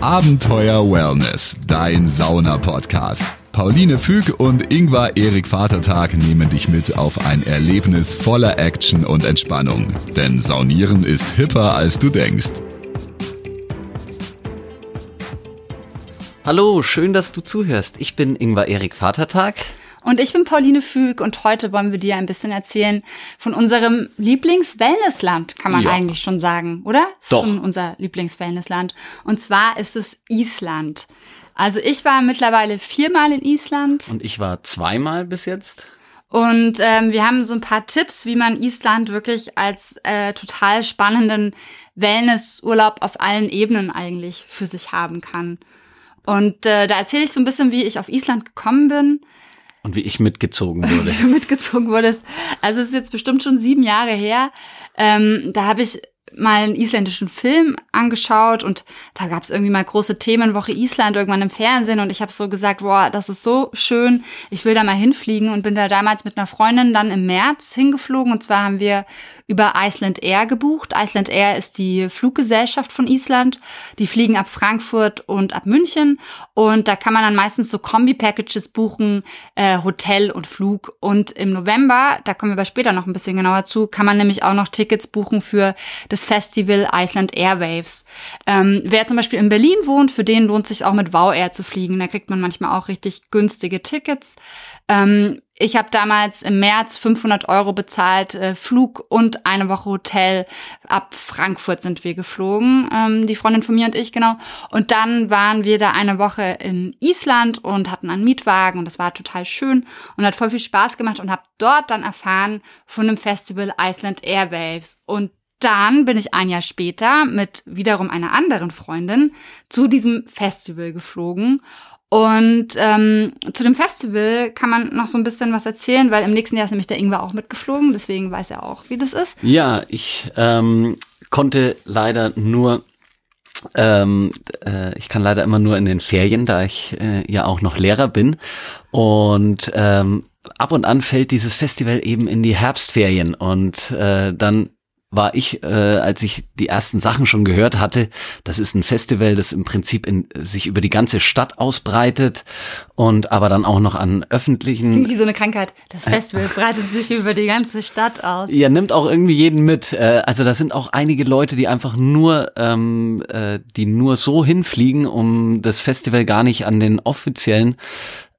Abenteuer Wellness, dein Sauna-Podcast. Pauline Füg und Ingvar Erik Vatertag nehmen dich mit auf ein Erlebnis voller Action und Entspannung. Denn Saunieren ist hipper, als du denkst. Hallo, schön, dass du zuhörst. Ich bin Ingvar Erik Vatertag. Und ich bin Pauline Füg und heute wollen wir dir ein bisschen erzählen von unserem Lieblings-Wellnessland, kann man ja. eigentlich schon sagen, oder? Ist Doch. Schon unser Lieblings-Wellnessland. Und zwar ist es Island. Also ich war mittlerweile viermal in Island. Und ich war zweimal bis jetzt. Und ähm, wir haben so ein paar Tipps, wie man Island wirklich als äh, total spannenden Wellnessurlaub auf allen Ebenen eigentlich für sich haben kann. Und äh, da erzähle ich so ein bisschen, wie ich auf Island gekommen bin. Und wie ich mitgezogen wurde. wie du mitgezogen wurdest. Also es ist jetzt bestimmt schon sieben Jahre her. Ähm, da habe ich mal einen isländischen Film angeschaut und da gab es irgendwie mal große Themenwoche Island irgendwann im Fernsehen und ich habe so gesagt, boah, das ist so schön, ich will da mal hinfliegen und bin da damals mit einer Freundin dann im März hingeflogen und zwar haben wir über Iceland Air gebucht. Iceland Air ist die Fluggesellschaft von Island. Die fliegen ab Frankfurt und ab München und da kann man dann meistens so Kombi-Packages buchen, äh, Hotel und Flug und im November, da kommen wir aber später noch ein bisschen genauer zu, kann man nämlich auch noch Tickets buchen für das Festival Iceland Airwaves. Ähm, wer zum Beispiel in Berlin wohnt, für den lohnt sich auch mit Wow Air zu fliegen. Da kriegt man manchmal auch richtig günstige Tickets. Ähm, ich habe damals im März 500 Euro bezahlt, äh, Flug und eine Woche Hotel. Ab Frankfurt sind wir geflogen, ähm, die Freundin von mir und ich, genau. Und dann waren wir da eine Woche in Island und hatten einen Mietwagen und das war total schön und hat voll viel Spaß gemacht und habe dort dann erfahren von dem Festival Iceland Airwaves. Und dann bin ich ein Jahr später mit wiederum einer anderen Freundin zu diesem Festival geflogen. Und ähm, zu dem Festival kann man noch so ein bisschen was erzählen, weil im nächsten Jahr ist nämlich der Ingwer auch mitgeflogen, deswegen weiß er auch, wie das ist. Ja, ich ähm, konnte leider nur ähm, äh, ich kann leider immer nur in den Ferien, da ich äh, ja auch noch Lehrer bin. Und ähm, ab und an fällt dieses Festival eben in die Herbstferien und äh, dann war ich, äh, als ich die ersten Sachen schon gehört hatte, das ist ein Festival, das im Prinzip in, sich über die ganze Stadt ausbreitet und aber dann auch noch an öffentlichen. Klingt wie so eine Krankheit. Das Festival äh, breitet sich über die ganze Stadt aus. Ja, nimmt auch irgendwie jeden mit. Äh, also da sind auch einige Leute, die einfach nur, ähm, äh, die nur so hinfliegen, um das Festival gar nicht an den offiziellen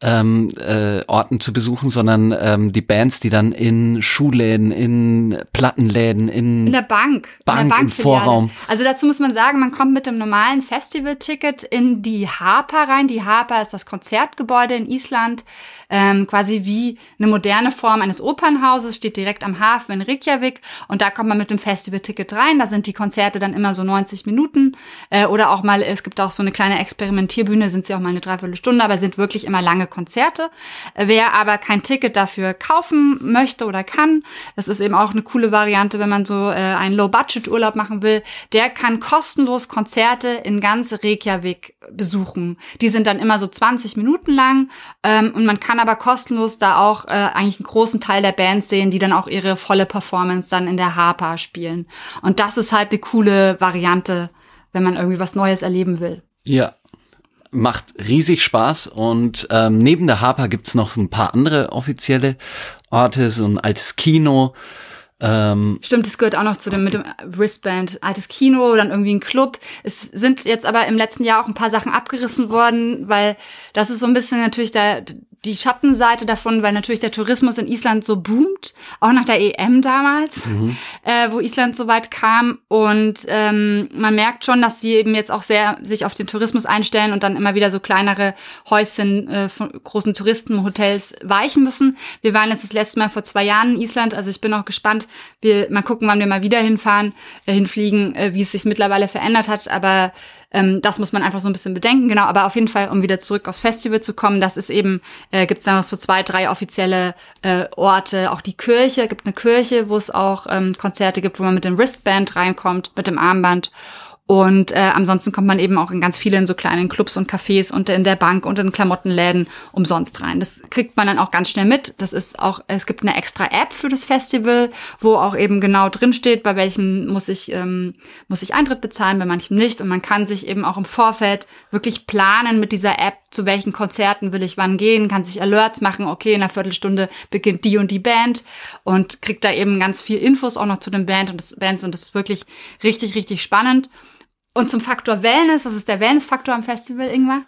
ähm, äh, Orten zu besuchen, sondern ähm, die Bands, die dann in Schuhläden, in Plattenläden, in, in der Bank, Bank, in der im Vorraum. Also dazu muss man sagen, man kommt mit dem normalen Festivalticket in die Harper rein. Die Harper ist das Konzertgebäude in Island ähm, quasi wie eine moderne Form eines Opernhauses, steht direkt am Hafen in Reykjavik und da kommt man mit dem Festivalticket rein. Da sind die Konzerte dann immer so 90 Minuten äh, oder auch mal, es gibt auch so eine kleine Experimentierbühne, sind sie auch mal eine Dreiviertelstunde, aber sind wirklich immer lange Konzerte. Äh, wer aber kein Ticket dafür kaufen möchte oder kann, das ist eben auch eine coole Variante, wenn man so äh, einen Low-Budget-Urlaub machen will, der kann kostenlos Konzerte in ganz Reykjavik besuchen. Die sind dann immer so 20 Minuten lang ähm, und man kann kann aber kostenlos da auch äh, eigentlich einen großen Teil der Bands sehen, die dann auch ihre volle Performance dann in der Harpa spielen. Und das ist halt eine coole Variante, wenn man irgendwie was Neues erleben will. Ja, macht riesig Spaß und ähm, neben der Harper gibt's noch ein paar andere offizielle Orte, so ein altes Kino. Ähm, Stimmt, es gehört auch noch zu dem mit dem Wristband, altes Kino, dann irgendwie ein Club. Es sind jetzt aber im letzten Jahr auch ein paar Sachen abgerissen worden, weil das ist so ein bisschen natürlich der die Schattenseite davon, weil natürlich der Tourismus in Island so boomt, auch nach der EM damals, mhm. äh, wo Island so weit kam. Und ähm, man merkt schon, dass sie eben jetzt auch sehr sich auf den Tourismus einstellen und dann immer wieder so kleinere Häuschen äh, von großen Touristenhotels weichen müssen. Wir waren jetzt das letzte Mal vor zwei Jahren in Island, also ich bin auch gespannt. Wir mal gucken, wann wir mal wieder hinfahren, äh, hinfliegen, äh, wie es sich mittlerweile verändert hat. Aber ähm, das muss man einfach so ein bisschen bedenken, genau. Aber auf jeden Fall, um wieder zurück aufs Festival zu kommen, das ist eben, äh, gibt es da noch so zwei, drei offizielle äh, Orte. Auch die Kirche, gibt eine Kirche, wo es auch ähm, Konzerte gibt, wo man mit dem Wristband reinkommt, mit dem Armband. Und äh, ansonsten kommt man eben auch in ganz vielen so kleinen Clubs und Cafés und in der Bank und in Klamottenläden umsonst rein. Das kriegt man dann auch ganz schnell mit. Das ist auch, es gibt eine extra App für das Festival, wo auch eben genau drin steht, bei welchem muss ich, ähm, muss ich Eintritt bezahlen, bei manchem nicht. Und man kann sich eben auch im Vorfeld wirklich planen mit dieser App, zu welchen Konzerten will ich wann gehen, kann sich Alerts machen, okay, in einer Viertelstunde beginnt die und die Band und kriegt da eben ganz viel Infos auch noch zu den Band und das Bands und das ist wirklich richtig, richtig spannend. Und zum Faktor Wellness, was ist der Wellness-Faktor am Festival, Ingmar?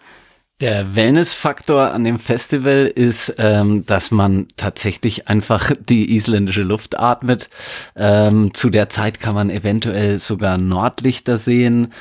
Der Wellness-Faktor an dem Festival ist, ähm, dass man tatsächlich einfach die isländische Luft atmet. Ähm, zu der Zeit kann man eventuell sogar Nordlichter sehen.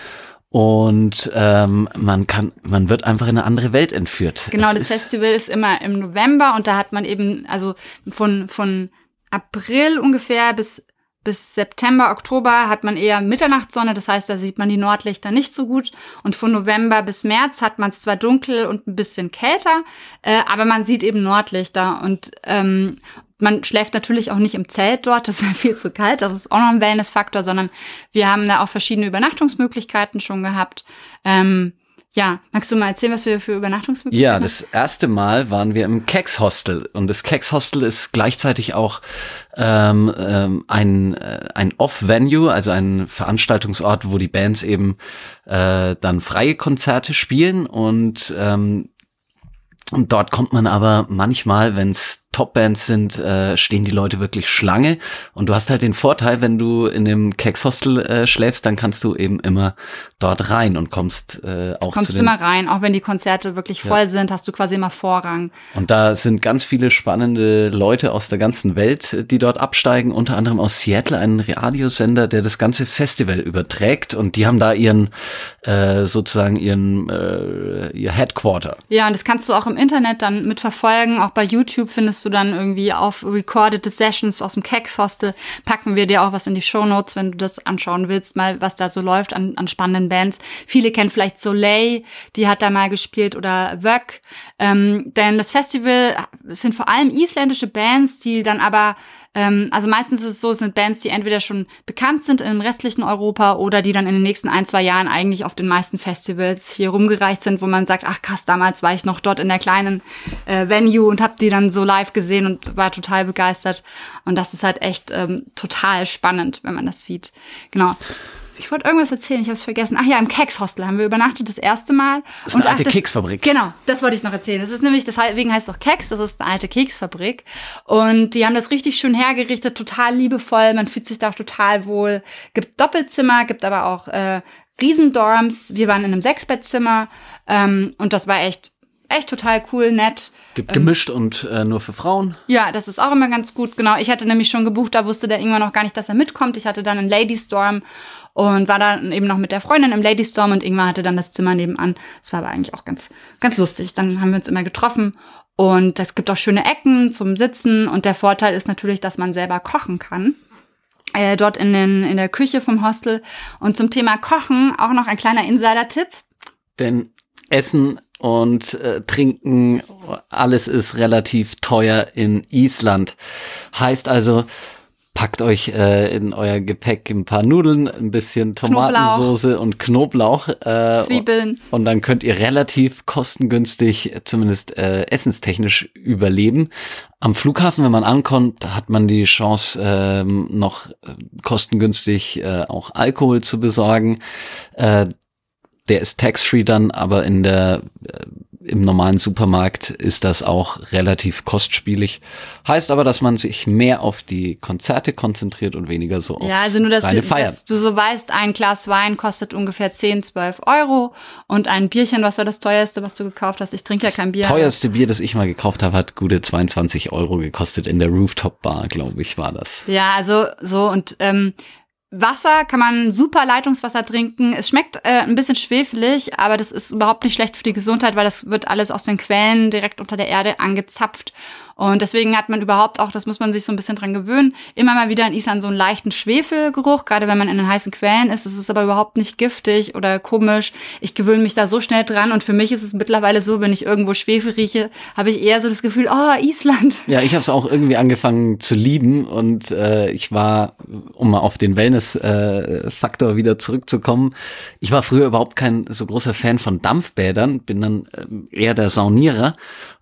Und ähm, man kann, man wird einfach in eine andere Welt entführt. Genau, Es das ist, Festival ist immer im November und da hat man eben, also von, von April ungefähr bis bis September, Oktober hat man eher Mitternachtssonne, das heißt, da sieht man die Nordlichter nicht so gut. Und von November bis März hat man es zwar dunkel und ein bisschen kälter, äh, aber man sieht eben Nordlichter. Und ähm, man schläft natürlich auch nicht im Zelt dort, das wäre viel zu kalt, das ist auch noch ein Wellness-Faktor, sondern wir haben da auch verschiedene Übernachtungsmöglichkeiten schon gehabt. Ähm, ja, magst du mal erzählen, was wir für Übernachtungsmöglichkeiten Ja, haben? das erste Mal waren wir im Keks Hostel und das Keks Hostel ist gleichzeitig auch ähm, ähm, ein, äh, ein Off-Venue, also ein Veranstaltungsort, wo die Bands eben äh, dann freie Konzerte spielen und ähm, und dort kommt man aber manchmal, wenn es Top-Bands sind, äh, stehen die Leute wirklich Schlange. Und du hast halt den Vorteil, wenn du in dem Keks-Hostel äh, schläfst, dann kannst du eben immer dort rein und kommst äh, auch Kommst du immer rein, auch wenn die Konzerte wirklich voll sind, hast du quasi immer Vorrang. Und da sind ganz viele spannende Leute aus der ganzen Welt, die dort absteigen, unter anderem aus Seattle, ein Radiosender, der das ganze Festival überträgt und die haben da ihren äh, sozusagen ihren äh, ihr Headquarter. Ja, und das kannst du auch im Internet dann mitverfolgen. Auch bei YouTube findest du dann irgendwie auf recorded Sessions aus dem Keks Hostel. Packen wir dir auch was in die Show Notes, wenn du das anschauen willst, mal was da so läuft an, an spannenden Bands. Viele kennen vielleicht Soleil, die hat da mal gespielt oder Vöck. Ähm, denn das Festival sind vor allem isländische Bands, die dann aber ähm, also meistens ist es so, es sind Bands, die entweder schon bekannt sind im restlichen Europa oder die dann in den nächsten ein, zwei Jahren eigentlich auf den meisten Festivals hier rumgereicht sind, wo man sagt, ach krass, damals war ich noch dort in der kleinen äh, Venue und hab die dann so live gesehen und war total begeistert. Und das ist halt echt ähm, total spannend, wenn man das sieht. Genau. Ich wollte irgendwas erzählen, ich habe es vergessen. Ach ja, im Keks-Hostel haben wir übernachtet das erste Mal. Das ist eine Und ach, alte das- Keksfabrik. Genau, das wollte ich noch erzählen. Das ist nämlich, deswegen heißt es auch Keks, das ist eine alte Keksfabrik. Und die haben das richtig schön hergerichtet, total liebevoll. Man fühlt sich da auch total wohl. Gibt Doppelzimmer, gibt aber auch äh, Riesendorms. Wir waren in einem Sechsbettzimmer ähm, und das war echt, echt total cool, nett. Gibt gemischt und äh, nur für Frauen. Ja, das ist auch immer ganz gut. Genau, ich hatte nämlich schon gebucht, da wusste der irgendwann noch gar nicht, dass er mitkommt. Ich hatte dann einen Ladies Dorm und war dann eben noch mit der Freundin im Ladies Dorm und Ingmar hatte dann das Zimmer nebenan. Das war aber eigentlich auch ganz, ganz lustig. Dann haben wir uns immer getroffen und es gibt auch schöne Ecken zum Sitzen und der Vorteil ist natürlich, dass man selber kochen kann. Äh, dort in, den, in der Küche vom Hostel. Und zum Thema Kochen auch noch ein kleiner Insider-Tipp. Denn Essen und äh, Trinken, alles ist relativ teuer in Island. Heißt also, packt euch äh, in euer Gepäck ein paar Nudeln, ein bisschen Tomatensoße und Knoblauch. Äh, Zwiebeln. Und dann könnt ihr relativ kostengünstig, zumindest äh, essenstechnisch, überleben. Am Flughafen, wenn man ankommt, hat man die Chance, ähm, noch äh, kostengünstig äh, auch Alkohol zu besorgen. Äh, der ist tax-free dann, aber in der äh, im normalen Supermarkt ist das auch relativ kostspielig. Heißt aber, dass man sich mehr auf die Konzerte konzentriert und weniger so auf Ja, also nur, dass, reine du- Feiern. dass du so weißt, ein Glas Wein kostet ungefähr 10, 12 Euro und ein Bierchen, was war das teuerste, was du gekauft hast? Ich trinke ja kein Bier. teuerste Bier, das ich mal gekauft habe, hat gute 22 Euro gekostet in der Rooftop Bar, glaube ich, war das. Ja, also so und ähm, Wasser kann man super Leitungswasser trinken. Es schmeckt äh, ein bisschen schwefelig, aber das ist überhaupt nicht schlecht für die Gesundheit, weil das wird alles aus den Quellen direkt unter der Erde angezapft. Und deswegen hat man überhaupt auch, das muss man sich so ein bisschen dran gewöhnen, immer mal wieder in Island so einen leichten Schwefelgeruch, gerade wenn man in den heißen Quellen ist. Es ist aber überhaupt nicht giftig oder komisch. Ich gewöhne mich da so schnell dran und für mich ist es mittlerweile so, wenn ich irgendwo Schwefel rieche, habe ich eher so das Gefühl, oh, Island. Ja, ich habe es auch irgendwie angefangen zu lieben und äh, ich war, um mal auf den Wellness-Faktor äh, wieder zurückzukommen. Ich war früher überhaupt kein so großer Fan von Dampfbädern, bin dann ähm, eher der Saunierer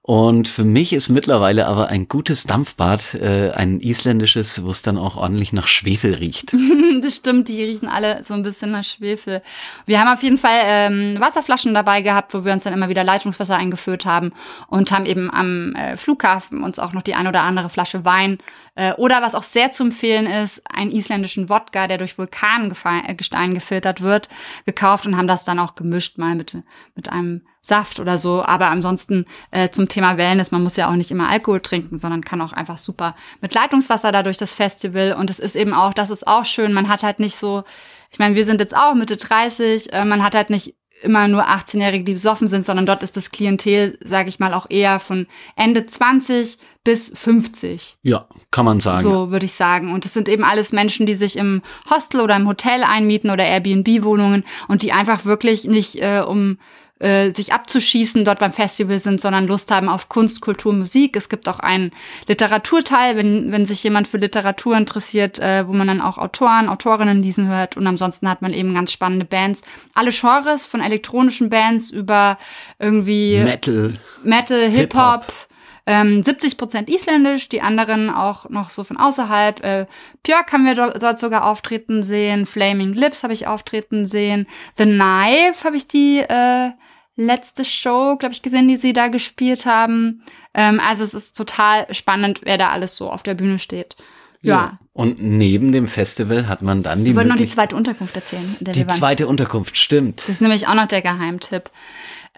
und für mich ist mittlerweile aber ein gutes Dampfbad äh, ein isländisches, wo es dann auch ordentlich nach Schwefel riecht. das stimmt, die riechen alle so ein bisschen nach Schwefel. Wir haben auf jeden Fall ähm, Wasserflaschen dabei gehabt, wo wir uns dann immer wieder Leitungswasser eingefüllt haben und haben eben am äh, Flughafen uns auch noch die ein oder andere Flasche Wein äh, oder was auch sehr zu empfehlen ist, einen isländischen Wodka, der durch Vulkangestein gefiltert wird, gekauft und haben das dann auch gemischt mal mit, mit einem Saft oder so. Aber ansonsten äh, zum Thema Wellness, man muss ja auch nicht immer Alkohol trinken, sondern kann auch einfach super mit Leitungswasser da durch das Festival. Und es ist eben auch, das ist auch schön, man hat halt nicht so, ich meine, wir sind jetzt auch Mitte 30, äh, man hat halt nicht immer nur 18-Jährige, die besoffen sind, sondern dort ist das Klientel, sage ich mal, auch eher von Ende 20 bis 50. Ja, kann man sagen. So würde ich sagen. Und es sind eben alles Menschen, die sich im Hostel oder im Hotel einmieten oder Airbnb-Wohnungen und die einfach wirklich nicht äh, um äh, sich abzuschießen, dort beim Festival sind, sondern Lust haben auf Kunst, Kultur, Musik. Es gibt auch einen Literaturteil, wenn, wenn sich jemand für Literatur interessiert, äh, wo man dann auch Autoren, Autorinnen lesen hört. Und ansonsten hat man eben ganz spannende Bands. Alle Genres, von elektronischen Bands über irgendwie Metal, Metal Hip-Hop. Hip ähm, 70 Prozent isländisch, die anderen auch noch so von außerhalb. Äh, Björk haben wir dort, dort sogar auftreten sehen, Flaming Lips habe ich auftreten sehen, The Knife habe ich die äh, letzte Show, glaube ich, gesehen, die sie da gespielt haben. Ähm, also es ist total spannend, wer da alles so auf der Bühne steht. Ja. ja. Und neben dem Festival hat man dann die. Wir wollten noch die zweite Unterkunft erzählen. die zweite Unterkunft, stimmt. Das ist nämlich auch noch der Geheimtipp.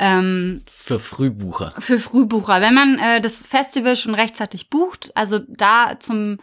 Ähm, für Frühbucher. Für Frühbucher. Wenn man äh, das Festival schon rechtzeitig bucht, also da zum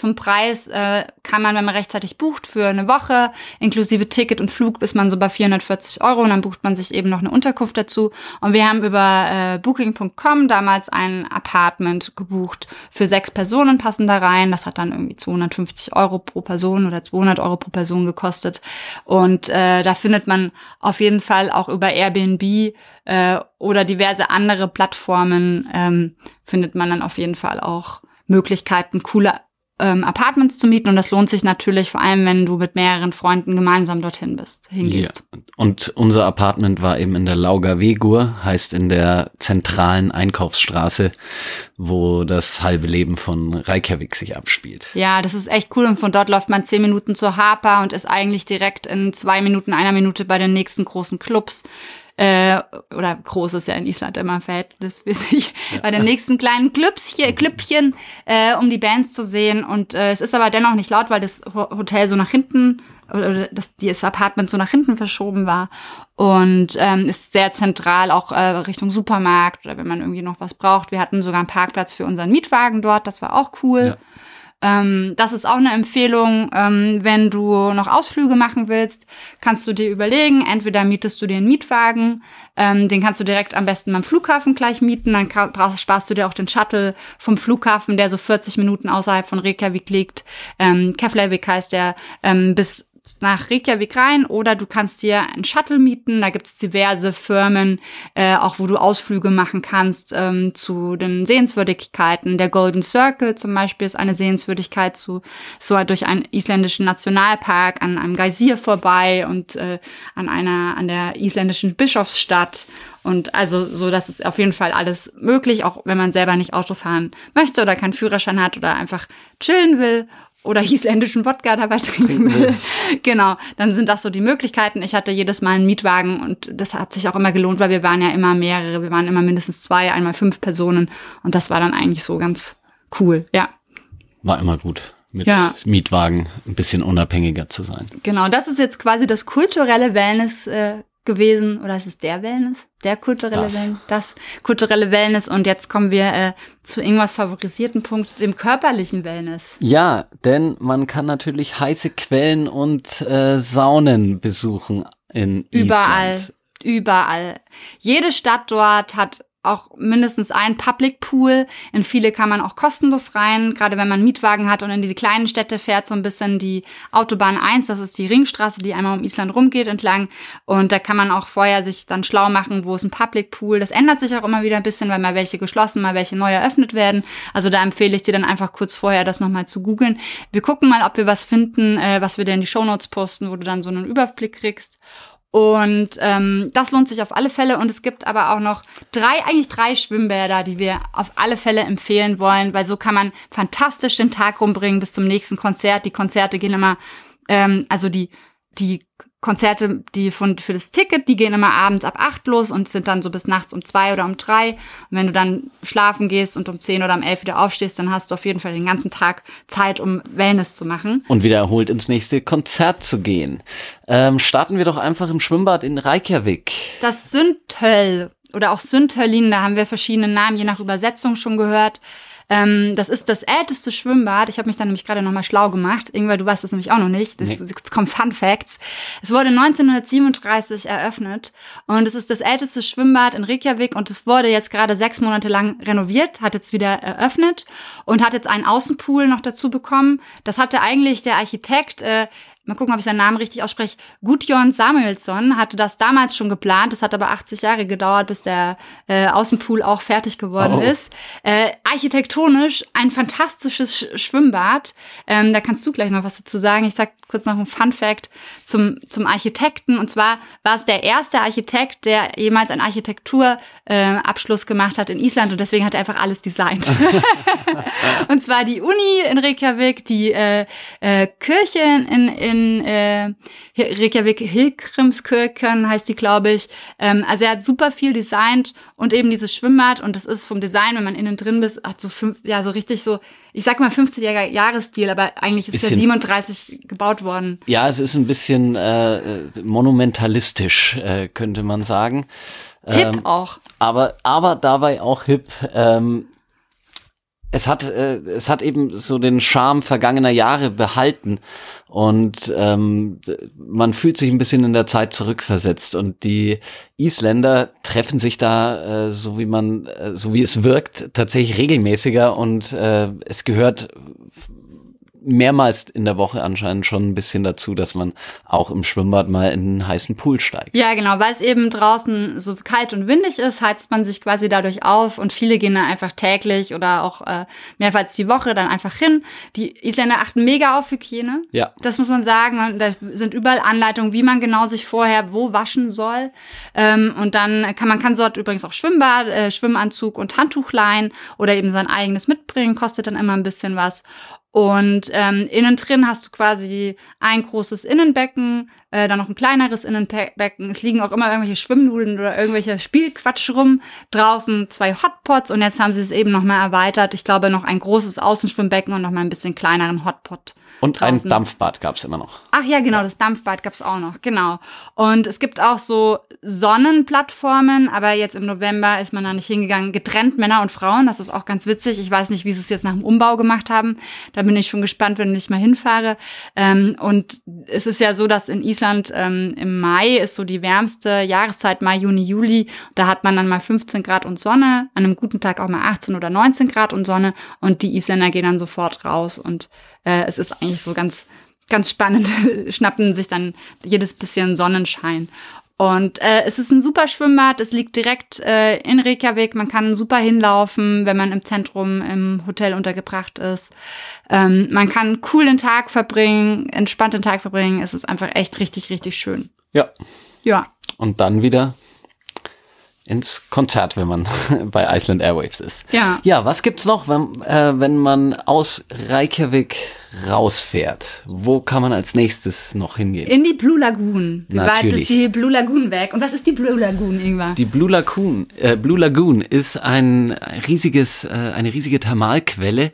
zum Preis äh, kann man, wenn man rechtzeitig bucht, für eine Woche inklusive Ticket und Flug ist man so bei 440 Euro und dann bucht man sich eben noch eine Unterkunft dazu. Und wir haben über äh, Booking.com damals ein Apartment gebucht für sechs Personen passen da rein. Das hat dann irgendwie 250 Euro pro Person oder 200 Euro pro Person gekostet. Und äh, da findet man auf jeden Fall auch über Airbnb äh, oder diverse andere Plattformen ähm, findet man dann auf jeden Fall auch Möglichkeiten, coole ähm, Apartments zu mieten und das lohnt sich natürlich vor allem, wenn du mit mehreren Freunden gemeinsam dorthin bist, hingehst. Ja. Und unser Apartment war eben in der Lauger Wegur, heißt in der zentralen Einkaufsstraße, wo das halbe Leben von Reykjavik sich abspielt. Ja, das ist echt cool und von dort läuft man zehn Minuten zur Harper und ist eigentlich direkt in zwei Minuten, einer Minute bei den nächsten großen Clubs äh, oder groß ist ja in Island immer verhältnismäßig, ja. bei den nächsten kleinen Klüppchen, Klüppchen äh, um die Bands zu sehen. Und äh, es ist aber dennoch nicht laut, weil das Hotel so nach hinten oder das, das Apartment so nach hinten verschoben war und ähm, ist sehr zentral auch äh, Richtung Supermarkt oder wenn man irgendwie noch was braucht. Wir hatten sogar einen Parkplatz für unseren Mietwagen dort, das war auch cool. Ja. Ähm, das ist auch eine Empfehlung, ähm, wenn du noch Ausflüge machen willst, kannst du dir überlegen, entweder mietest du dir einen Mietwagen, ähm, den kannst du direkt am besten beim Flughafen gleich mieten, dann sparst du dir auch den Shuttle vom Flughafen, der so 40 Minuten außerhalb von Reykjavik liegt. Ähm, Keflavik heißt der, ähm, bis nach Reykjavik rein oder du kannst dir einen Shuttle mieten. Da gibt es diverse Firmen, äh, auch wo du Ausflüge machen kannst ähm, zu den Sehenswürdigkeiten. Der Golden Circle zum Beispiel ist eine Sehenswürdigkeit zu so durch einen isländischen Nationalpark an einem Geysir vorbei und äh, an einer an der isländischen Bischofsstadt. Und also so, das ist auf jeden Fall alles möglich, auch wenn man selber nicht Auto fahren möchte oder keinen Führerschein hat oder einfach chillen will oder isländischen Wodka dabei trinken will. genau, dann sind das so die Möglichkeiten. Ich hatte jedes Mal einen Mietwagen und das hat sich auch immer gelohnt, weil wir waren ja immer mehrere. Wir waren immer mindestens zwei, einmal fünf Personen und das war dann eigentlich so ganz cool, ja. War immer gut mit ja. Mietwagen ein bisschen unabhängiger zu sein. Genau, das ist jetzt quasi das kulturelle Wellness äh, gewesen, oder ist es der Wellness? Der kulturelle das. Wellness? Das kulturelle Wellness. Und jetzt kommen wir äh, zu irgendwas favorisierten Punkt, dem körperlichen Wellness. Ja, denn man kann natürlich heiße Quellen und äh, Saunen besuchen in Überall. Island. Überall. Jede Stadt dort hat auch mindestens ein Public Pool. In viele kann man auch kostenlos rein, gerade wenn man Mietwagen hat und in diese kleinen Städte fährt, so ein bisschen die Autobahn 1, das ist die Ringstraße, die einmal um Island rumgeht entlang. Und da kann man auch vorher sich dann schlau machen, wo ist ein Public Pool. Das ändert sich auch immer wieder ein bisschen, weil mal welche geschlossen, mal welche neu eröffnet werden. Also da empfehle ich dir dann einfach kurz vorher das nochmal zu googeln. Wir gucken mal, ob wir was finden, äh, was wir dir in die Shownotes posten, wo du dann so einen Überblick kriegst. Und ähm, das lohnt sich auf alle Fälle. Und es gibt aber auch noch drei, eigentlich drei Schwimmbäder, die wir auf alle Fälle empfehlen wollen, weil so kann man fantastisch den Tag rumbringen bis zum nächsten Konzert. Die Konzerte gehen immer, ähm, also die, die Konzerte, die von, für das Ticket, die gehen immer abends ab acht los und sind dann so bis nachts um zwei oder um drei. Und wenn du dann schlafen gehst und um zehn oder um elf wieder aufstehst, dann hast du auf jeden Fall den ganzen Tag Zeit, um Wellness zu machen. Und wieder erholt ins nächste Konzert zu gehen. Ähm, starten wir doch einfach im Schwimmbad in Reykjavik. Das Sündhöll oder auch Sündhöllin, da haben wir verschiedene Namen je nach Übersetzung schon gehört. Ähm, das ist das älteste Schwimmbad. Ich habe mich dann nämlich gerade nochmal schlau gemacht. Irgendwann, du weißt es nämlich auch noch nicht. Das, nee. Jetzt kommen Fun Facts. Es wurde 1937 eröffnet und es ist das älteste Schwimmbad in Reykjavik und es wurde jetzt gerade sechs Monate lang renoviert, hat jetzt wieder eröffnet und hat jetzt einen Außenpool noch dazu bekommen. Das hatte eigentlich der Architekt äh, mal gucken, ob ich seinen Namen richtig ausspreche, Gudjon Samuelsson hatte das damals schon geplant. Das hat aber 80 Jahre gedauert, bis der äh, Außenpool auch fertig geworden oh. ist. Äh, architektonisch ein fantastisches Sch Schwimmbad. Ähm, da kannst du gleich noch was dazu sagen. Ich sag kurz noch ein Fun Fact zum, zum Architekten. Und zwar war es der erste Architekt, der jemals einen Architekturabschluss äh, gemacht hat in Island und deswegen hat er einfach alles designt. und zwar die Uni in Reykjavik, die äh, äh, Kirche in, in äh, Reykjavik Hilkrimskirken heißt die, glaube ich. Ähm, also er hat super viel designt und eben dieses Schwimmbad und das ist vom Design, wenn man innen drin bist, hat so fünf, ja so richtig so, ich sag mal 50er Jahresstil, aber eigentlich ist es ja 37 gebaut worden. Ja, es ist ein bisschen äh, monumentalistisch, äh, könnte man sagen. Hip ähm, auch. Aber, aber dabei auch hip. Ähm, es hat, äh, es hat eben so den Charme vergangener Jahre behalten. Und ähm, man fühlt sich ein bisschen in der Zeit zurückversetzt. Und die Isländer treffen sich da, äh, so wie man, äh, so wie es wirkt, tatsächlich regelmäßiger. Und äh, es gehört mehrmals in der Woche anscheinend schon ein bisschen dazu, dass man auch im Schwimmbad mal in einen heißen Pool steigt. Ja, genau, weil es eben draußen so kalt und windig ist, heizt man sich quasi dadurch auf und viele gehen dann einfach täglich oder auch äh, mehrmals die Woche dann einfach hin. Die Isländer achten mega auf Hygiene. Ja. Das muss man sagen. Man, da sind überall Anleitungen, wie man genau sich vorher wo waschen soll. Ähm, und dann kann man kann dort übrigens auch Schwimmbad, äh, Schwimmanzug und Handtuch leihen oder eben sein eigenes mitbringen, kostet dann immer ein bisschen was. Und ähm, innen drin hast du quasi ein großes Innenbecken, äh, dann noch ein kleineres Innenbecken. Es liegen auch immer irgendwelche Schwimmnudeln oder irgendwelche Spielquatsch rum. Draußen zwei Hotpots und jetzt haben sie es eben noch mal erweitert. Ich glaube noch ein großes Außenschwimmbecken und noch mal ein bisschen kleineren Hotpot. Und draußen. ein Dampfbad gab's immer noch. Ach ja, genau, ja. das Dampfbad gab's auch noch, genau. Und es gibt auch so Sonnenplattformen, aber jetzt im November ist man da nicht hingegangen. Getrennt Männer und Frauen, das ist auch ganz witzig. Ich weiß nicht, wie sie es jetzt nach dem Umbau gemacht haben. Da bin ich schon gespannt, wenn ich mal hinfahre. Ähm, und es ist ja so, dass in Island ähm, im Mai ist so die wärmste Jahreszeit, Mai, Juni, Juli. Da hat man dann mal 15 Grad und Sonne, an einem guten Tag auch mal 18 oder 19 Grad und Sonne. Und die Isländer gehen dann sofort raus und äh, es ist eigentlich so ganz, ganz spannend, schnappen sich dann jedes bisschen Sonnenschein. Und äh, es ist ein super Schwimmbad, es liegt direkt äh, in Reykjavik, man kann super hinlaufen, wenn man im Zentrum im Hotel untergebracht ist. Ähm, man kann einen coolen Tag verbringen, entspannten Tag verbringen, es ist einfach echt richtig, richtig schön. Ja. Ja. Und dann wieder ins Konzert, wenn man bei Iceland Airwaves ist. Ja. Ja, was gibt's noch, wenn, äh, wenn man aus Reykjavik rausfährt? Wo kann man als nächstes noch hingehen? In die Blue Lagoon. Wie Natürlich. weit ist die Blue Lagoon weg? Und was ist die Blue Lagoon, Ingwer? Die Blue Lagoon, äh, Blue Lagoon ist ein riesiges, äh, eine riesige Thermalquelle,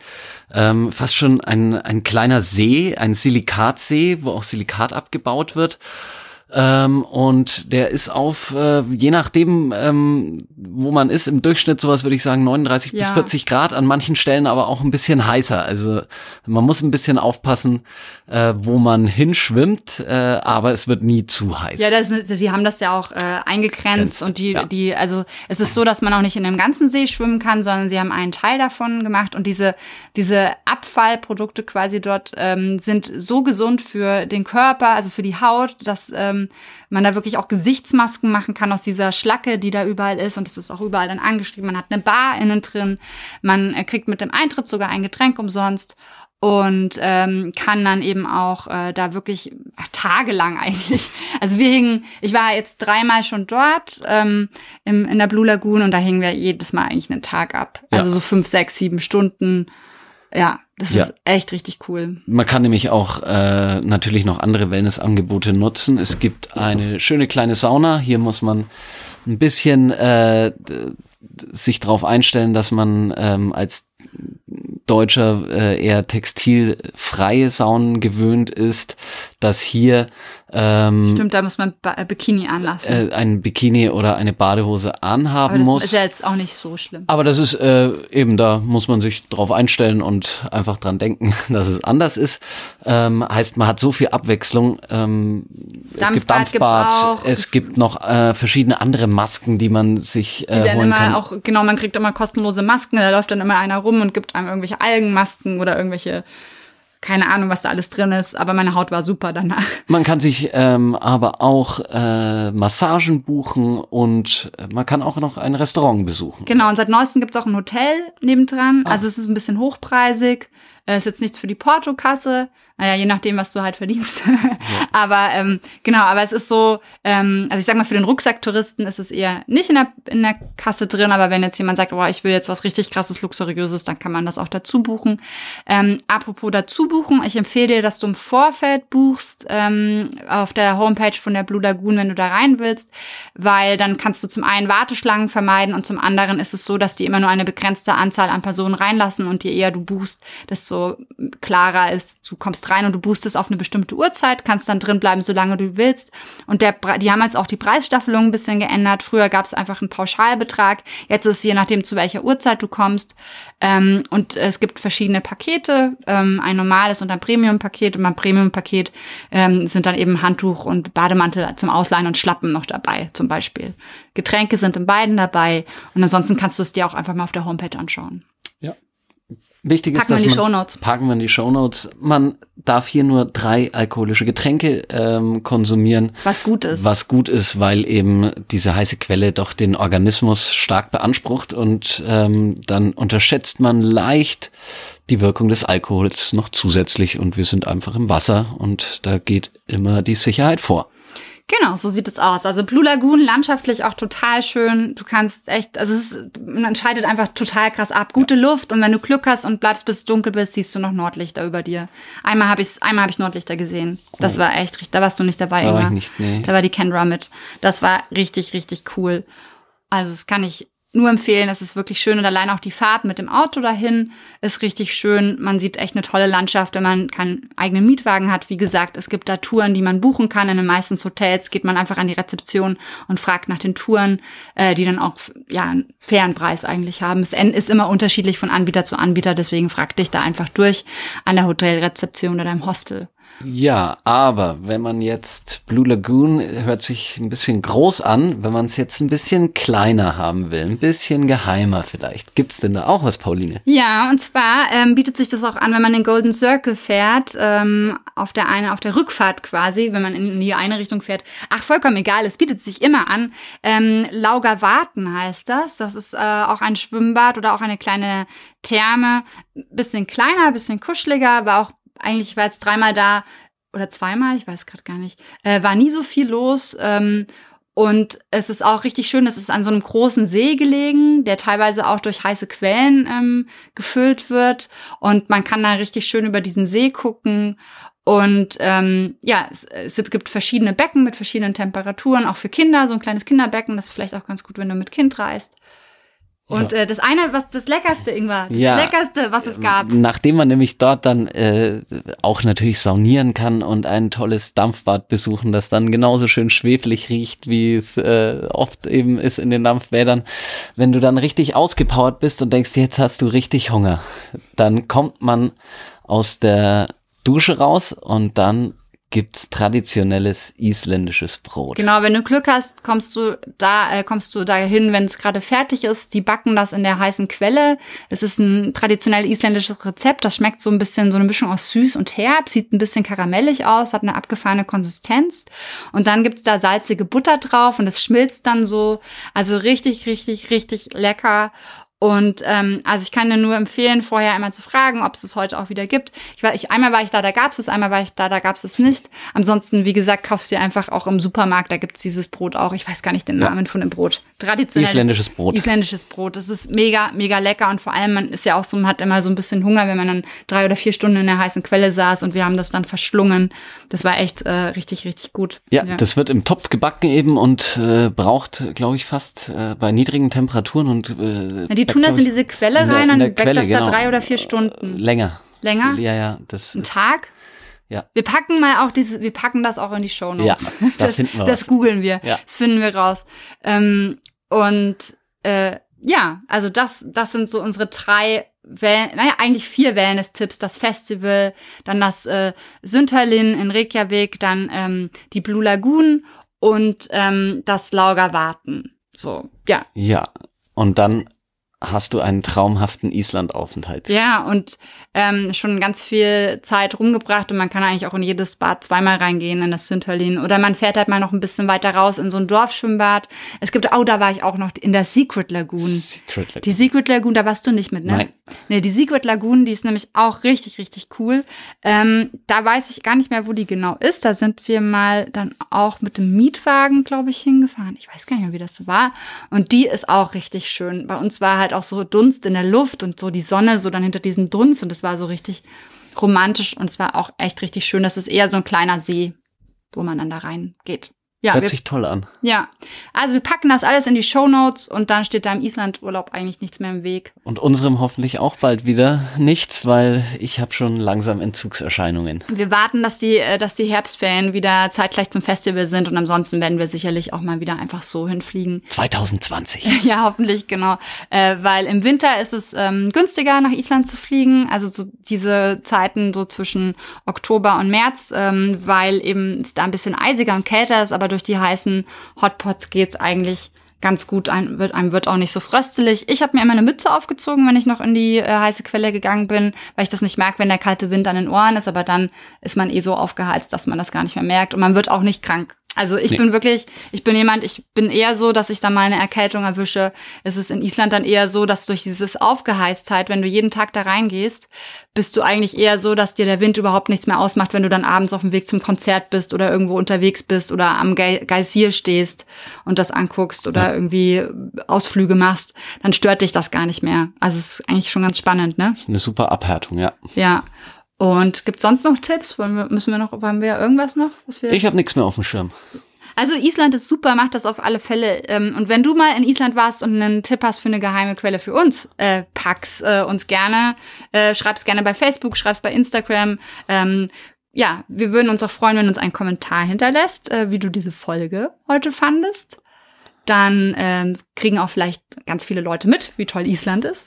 ähm, fast schon ein, ein kleiner See, ein Silikatsee, wo auch Silikat abgebaut wird. Ähm, und der ist auf, äh, je nachdem, ähm, wo man ist, im Durchschnitt sowas würde ich sagen 39 Ja. bis 40 Grad, an manchen Stellen aber auch ein bisschen heißer. Also man muss ein bisschen aufpassen, äh, wo man hinschwimmt, äh, aber es wird nie zu heiß. Ja, das, sie haben das ja auch äh, eingegrenzt Grenzt, und die, ja. die, also es ist so, dass man auch nicht in dem ganzen See schwimmen kann, sondern sie haben einen Teil davon gemacht und diese, diese Abfallprodukte quasi dort ähm, sind so gesund für den Körper, also für die Haut, dass ähm, man da wirklich auch Gesichtsmasken machen kann aus dieser Schlacke, die da überall ist und es ist auch überall dann angeschrieben. Man hat eine Bar innen drin, man äh, kriegt mit dem Eintritt sogar ein Getränk umsonst und ähm, kann dann eben auch äh, da wirklich tagelang eigentlich. Also wir hingen, ich war jetzt dreimal schon dort ähm, im, in der Blue Lagoon und da hingen wir jedes Mal eigentlich einen Tag ab. Ja. Also so fünf, sechs, sieben Stunden. Ja, das Ja. ist echt richtig cool. Man kann nämlich auch äh, natürlich noch andere Wellnessangebote nutzen. Es gibt eine schöne kleine Sauna. Hier muss man ein bisschen äh, sich darauf einstellen, dass man ähm, als Deutscher äh, eher textilfreie Saunen gewöhnt ist, dass hier ähm, Stimmt, da muss man ba äh, Bikini anlassen. äh, ein Bikini oder eine Badehose anhaben Aber das muss. ist ja jetzt auch nicht so schlimm. Aber das ist äh, eben, da muss man sich drauf einstellen und einfach dran denken, dass es anders ist. Ähm, heißt, man hat so viel Abwechslung. Ähm, es gibt Dampfbad es Es- gibt noch äh, verschiedene andere Masken, die man sich Die äh, werden holen kann. immer auch, genau, man kriegt immer kostenlose Masken, da läuft dann immer einer rum und gibt einem irgendwelche Algenmasken oder irgendwelche, keine Ahnung, was da alles drin ist, aber meine Haut war super danach. Man kann sich ähm, aber auch äh, Massagen buchen und äh, man kann auch noch ein Restaurant besuchen. Genau, und seit neuestem gibt's auch ein Hotel nebendran. Ah. Also es ist ein bisschen hochpreisig. Äh, ist jetzt nichts für die Portokasse. Naja, je nachdem, was du halt verdienst. aber ähm, genau, aber es ist so, ähm, also ich sag mal, für den Rucksacktouristen ist es eher nicht in der, in der Kasse drin, aber wenn jetzt jemand sagt, oh, ich will jetzt was richtig krasses, luxuriöses, dann kann man das auch dazu buchen. Ähm, apropos dazu buchen, ich empfehle dir, dass du im Vorfeld buchst ähm, auf der Homepage von der Blue Lagoon, wenn du da rein willst, weil dann kannst du zum einen Warteschlangen vermeiden und zum anderen ist es so, dass die immer nur eine begrenzte Anzahl an Personen reinlassen und je eher du buchst, desto klarer ist, du kommst rein und du boostest auf eine bestimmte Uhrzeit, kannst dann drin bleiben, solange du willst. Und der, die haben jetzt auch die Preisstaffelung ein bisschen geändert. Früher gab es einfach einen Pauschalbetrag. Jetzt ist es je nachdem, zu welcher Uhrzeit du kommst. Ähm, und es gibt verschiedene Pakete, ähm, ein normales und ein Premium-Paket. Und beim Premium-Paket ähm, sind dann eben Handtuch und Bademantel zum Ausleihen und Schlappen noch dabei, zum Beispiel. Getränke sind in beiden dabei. Und ansonsten kannst du es dir auch einfach mal auf der Homepage anschauen. Wichtig ist, Packen wir dass in die man, Shownotes. Packen wir in die Shownotes. Man darf hier nur drei alkoholische Getränke ähm, konsumieren. Was gut ist. Was gut ist, weil eben diese heiße Quelle doch den Organismus stark beansprucht und ähm, dann unterschätzt man leicht die Wirkung des Alkohols noch zusätzlich und wir sind einfach im Wasser und da geht immer die Sicherheit vor. Genau, so sieht es aus. Also Blue Lagoon landschaftlich auch total schön. Du kannst echt, also es ist, man entscheidet einfach total krass ab. Gute Luft und wenn du Glück hast und bleibst bis dunkel bist, siehst du noch Nordlichter über dir. Einmal habe ich einmal habe ich Nordlichter gesehen. Das war echt richtig. Da warst du nicht dabei. Da war ich nicht, nee. Da war die Kendra mit. Das war richtig richtig cool. Also das kann ich nur empfehlen. Das ist wirklich schön und allein auch die Fahrt mit dem Auto dahin ist richtig schön. Man sieht echt eine tolle Landschaft, wenn man keinen eigenen Mietwagen hat. Wie gesagt, es gibt da Touren, die man buchen kann. In den meisten Hotels geht man einfach an die Rezeption und fragt nach den Touren, äh, die dann auch ja einen fairen Preis eigentlich haben. Es ist immer unterschiedlich von Anbieter zu Anbieter, deswegen frag dich da einfach durch an der Hotelrezeption oder im Hostel. Ja, aber wenn man jetzt Blue Lagoon hört sich ein bisschen groß an, wenn man es jetzt ein bisschen kleiner haben will, ein bisschen geheimer vielleicht. Gibt's denn da auch was, Pauline? Ja, und zwar ähm, bietet sich das auch an, wenn man den Golden Circle fährt, ähm, auf der eine, auf der Rückfahrt quasi, wenn man in die eine Richtung fährt. Ach, vollkommen egal, es bietet sich immer an. Ähm, Laugerwarten heißt das. Das ist äh, auch ein Schwimmbad oder auch eine kleine Therme. Bisschen kleiner, bisschen kuscheliger, aber auch eigentlich ich war jetzt dreimal da oder zweimal, ich weiß gerade gar nicht. Äh, war nie so viel los. Ähm, und es ist auch richtig schön, es ist an so einem großen See gelegen, der teilweise auch durch heiße Quellen ähm, gefüllt wird. Und man kann da richtig schön über diesen See gucken. Und ähm, ja, es, es gibt verschiedene Becken mit verschiedenen Temperaturen, auch für Kinder, so ein kleines Kinderbecken. Das ist vielleicht auch ganz gut, wenn du mit Kind reist. Und Ja. äh, das eine, was das leckerste, Ingwer, das Ja. leckerste, was es gab. Nachdem man nämlich dort dann äh, auch natürlich saunieren kann und ein tolles Dampfbad besuchen, das dann genauso schön schwefelig riecht, wie es äh, oft eben ist in den Dampfbädern. Wenn du dann richtig ausgepowert bist und denkst, jetzt hast du richtig Hunger, dann kommt man aus der Dusche raus und dann gibt's traditionelles isländisches Brot. Genau, wenn du Glück hast, kommst du da, äh, kommst du dahin, wenn es gerade fertig ist. Die backen das in der heißen Quelle. Es ist ein traditionell isländisches Rezept. Das schmeckt so ein bisschen, so eine Mischung aus süß und herb, sieht ein bisschen karamellig aus, hat eine abgefahrene Konsistenz. Und dann gibt's da salzige Butter drauf und es schmilzt dann so. Also richtig, richtig, richtig lecker. Und ähm, also ich kann dir nur empfehlen, vorher einmal zu fragen, ob es es heute auch wieder gibt. Ich war, ich, einmal war ich da, da gab's es, einmal war ich da, da gab's es nicht. Ansonsten, wie gesagt, kaufst du dir einfach auch im Supermarkt, da gibt's dieses Brot auch. Ich weiß gar nicht den Ja. Namen von dem Brot. Traditionelles Isländisches Brot. Isländisches Brot. Das ist mega, mega lecker und vor allem, man ist ja auch so, man hat immer so ein bisschen Hunger, wenn man dann drei oder vier Stunden in der heißen Quelle saß und wir haben das dann verschlungen. Das war echt äh, richtig, richtig gut. Ja, das wird im Topf gebacken eben und äh, braucht, glaube ich, fast äh, bei niedrigen Temperaturen und äh, Ja, die tun das in diese Quelle in der- rein, in dann der backt Quelle, das da genau. drei oder vier Stunden. länger. Länger? Ja, ja, das Ein ist Tag? ja. Wir packen mal auch diese, wir packen das auch in die Show Notes. Ja, da das, finden wir das was. googeln wir. Ja. Das finden wir raus. Ähm, und äh, ja, also das, das sind so unsere drei Wellen, naja, eigentlich vier Wellness-Tipps. Das Festival, dann das äh, Sünterlin in Reykjavik, dann ähm, die Blue Lagoon und ähm, das Laugerwarten. So, ja. Ja, und dann hast du einen traumhaften Islandaufenthalt. Ja, und ähm, schon ganz viel Zeit rumgebracht und man kann eigentlich auch in jedes Bad zweimal reingehen, in das Sünterlin. Oder man fährt halt mal noch ein bisschen weiter raus in so ein Dorfschwimmbad. Es gibt, oh, da war ich auch noch in der Secret Lagoon. Secret Lagoon. Die Secret Lagoon, da warst du nicht mit, ne? Nein. Nee, die Secret Lagoon, die ist nämlich auch richtig, richtig cool. Ähm, da weiß ich gar nicht mehr, wo die genau ist. Da sind wir mal dann auch mit dem Mietwagen, glaube ich, hingefahren. Ich weiß gar nicht mehr, wie das so war. Und die ist auch richtig schön. Bei uns war halt auch so Dunst in der Luft und so die Sonne so dann hinter diesem Dunst und es war so richtig romantisch und es war auch echt richtig schön. Das ist eher so ein kleiner See, wo man dann da reingeht. Ja, Hört wir sich toll an. ja, also wir packen das alles in die Shownotes und dann steht da im Islandurlaub eigentlich nichts mehr im Weg. Und unserem hoffentlich auch bald wieder nichts, weil ich habe schon langsam Entzugserscheinungen. Wir warten, dass die, äh, dass die Herbstferien wieder zeitgleich zum Festival sind und ansonsten werden wir sicherlich auch mal wieder einfach so hinfliegen. 2020. Ja, hoffentlich, genau. Äh, weil im Winter ist es ähm, günstiger, nach Island zu fliegen. Also so diese Zeiten so zwischen Oktober und März, ähm, weil eben es da ein bisschen eisiger und kälter ist, aber durch die heißen Hotpots geht's eigentlich ganz gut. Ein, wird, einem wird auch nicht so fröstelig. Ich habe mir immer eine Mütze aufgezogen, wenn ich noch in die äh, heiße Quelle gegangen bin, weil ich das nicht merke, wenn der kalte Wind an den Ohren ist. Aber dann ist man eh so aufgeheizt, dass man das gar nicht mehr merkt. Und man wird auch nicht krank. Also ich Nee. bin wirklich, ich bin jemand, ich bin eher so, dass ich da mal eine Erkältung erwische. Es ist in Island dann eher so, dass durch dieses Aufgeheiztheit, wenn du jeden Tag da reingehst, bist du eigentlich eher so, dass dir der Wind überhaupt nichts mehr ausmacht, wenn du dann abends auf dem Weg zum Konzert bist oder irgendwo unterwegs bist oder am Ge Geysir stehst und das anguckst oder irgendwie Ausflüge machst, dann stört dich das gar nicht mehr. Also es ist eigentlich schon ganz spannend, ne? Das ist eine super Abhärtung, ja. Ja. Und gibt's sonst noch Tipps? Wollen wir, müssen wir noch, haben wir irgendwas noch? Was wir Ich habe nichts mehr auf dem Schirm. also Island ist super, macht das auf alle Fälle. Ähm, Und wenn du mal in Island warst und einen Tipp hast für eine geheime Quelle für uns, äh, pack's äh, uns gerne. Äh, schreib's gerne bei Facebook, schreib's bei Instagram. Ähm, ja, wir würden uns auch freuen, wenn du uns einen Kommentar hinterlässt, äh, wie du diese Folge heute fandest. Dann ähm, kriegen auch vielleicht ganz viele Leute mit, wie toll Island ist.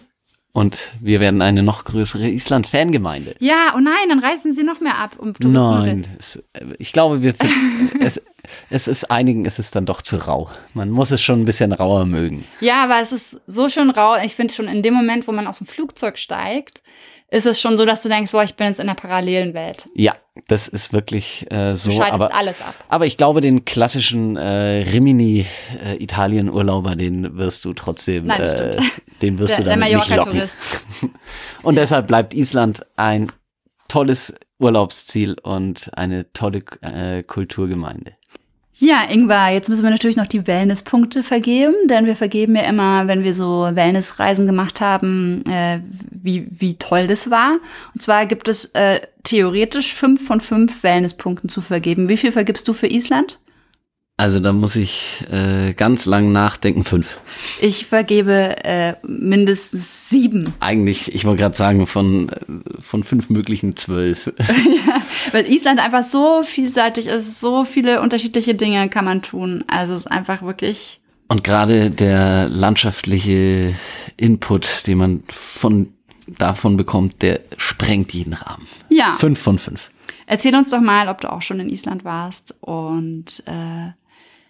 Und wir werden eine noch größere Island-Fangemeinde. Ja, oh nein, dann reißen sie noch mehr ab. Um du Nein, es, äh, ich glaube, wir es, es ist einigen, es ist dann doch zu rau. Man muss es schon ein bisschen rauer mögen. Ja, aber es ist so schön rau. Ich finde schon in dem Moment, wo man aus dem Flugzeug steigt, ist es schon so, dass du denkst, boah, ich bin jetzt in einer parallelen Welt. Ja, das ist wirklich äh, Du so. schaltest Aber, alles ab. aber ich glaube, den klassischen äh, Rimini-Italien-Urlauber, den wirst du trotzdem, Nein, äh, den wirst Der, du der damit nicht locken. Und deshalb bleibt Island ein tolles Urlaubsziel und eine tolle äh, Kulturgemeinde. Ja, Ingvar, jetzt müssen wir natürlich noch die Wellnesspunkte vergeben, denn wir vergeben ja immer, wenn wir so Wellnessreisen gemacht haben, äh, wie, wie toll das war. Und zwar gibt es äh, theoretisch fünf von fünf Wellnesspunkten zu vergeben. Wie viel vergibst du für Island? Also da muss ich äh, ganz lang nachdenken. Fünf. Ich vergebe äh, mindestens sieben. Eigentlich, ich wollte gerade sagen, von, äh, von fünf möglichen zwölf. ja, weil Island einfach so vielseitig ist, so viele unterschiedliche Dinge kann man tun. Also es ist einfach wirklich. Und gerade der landschaftliche Input, den man von davon bekommt, der sprengt jeden Rahmen. Ja. Fünf von fünf. Erzähl uns doch mal, ob du auch schon in Island warst und äh,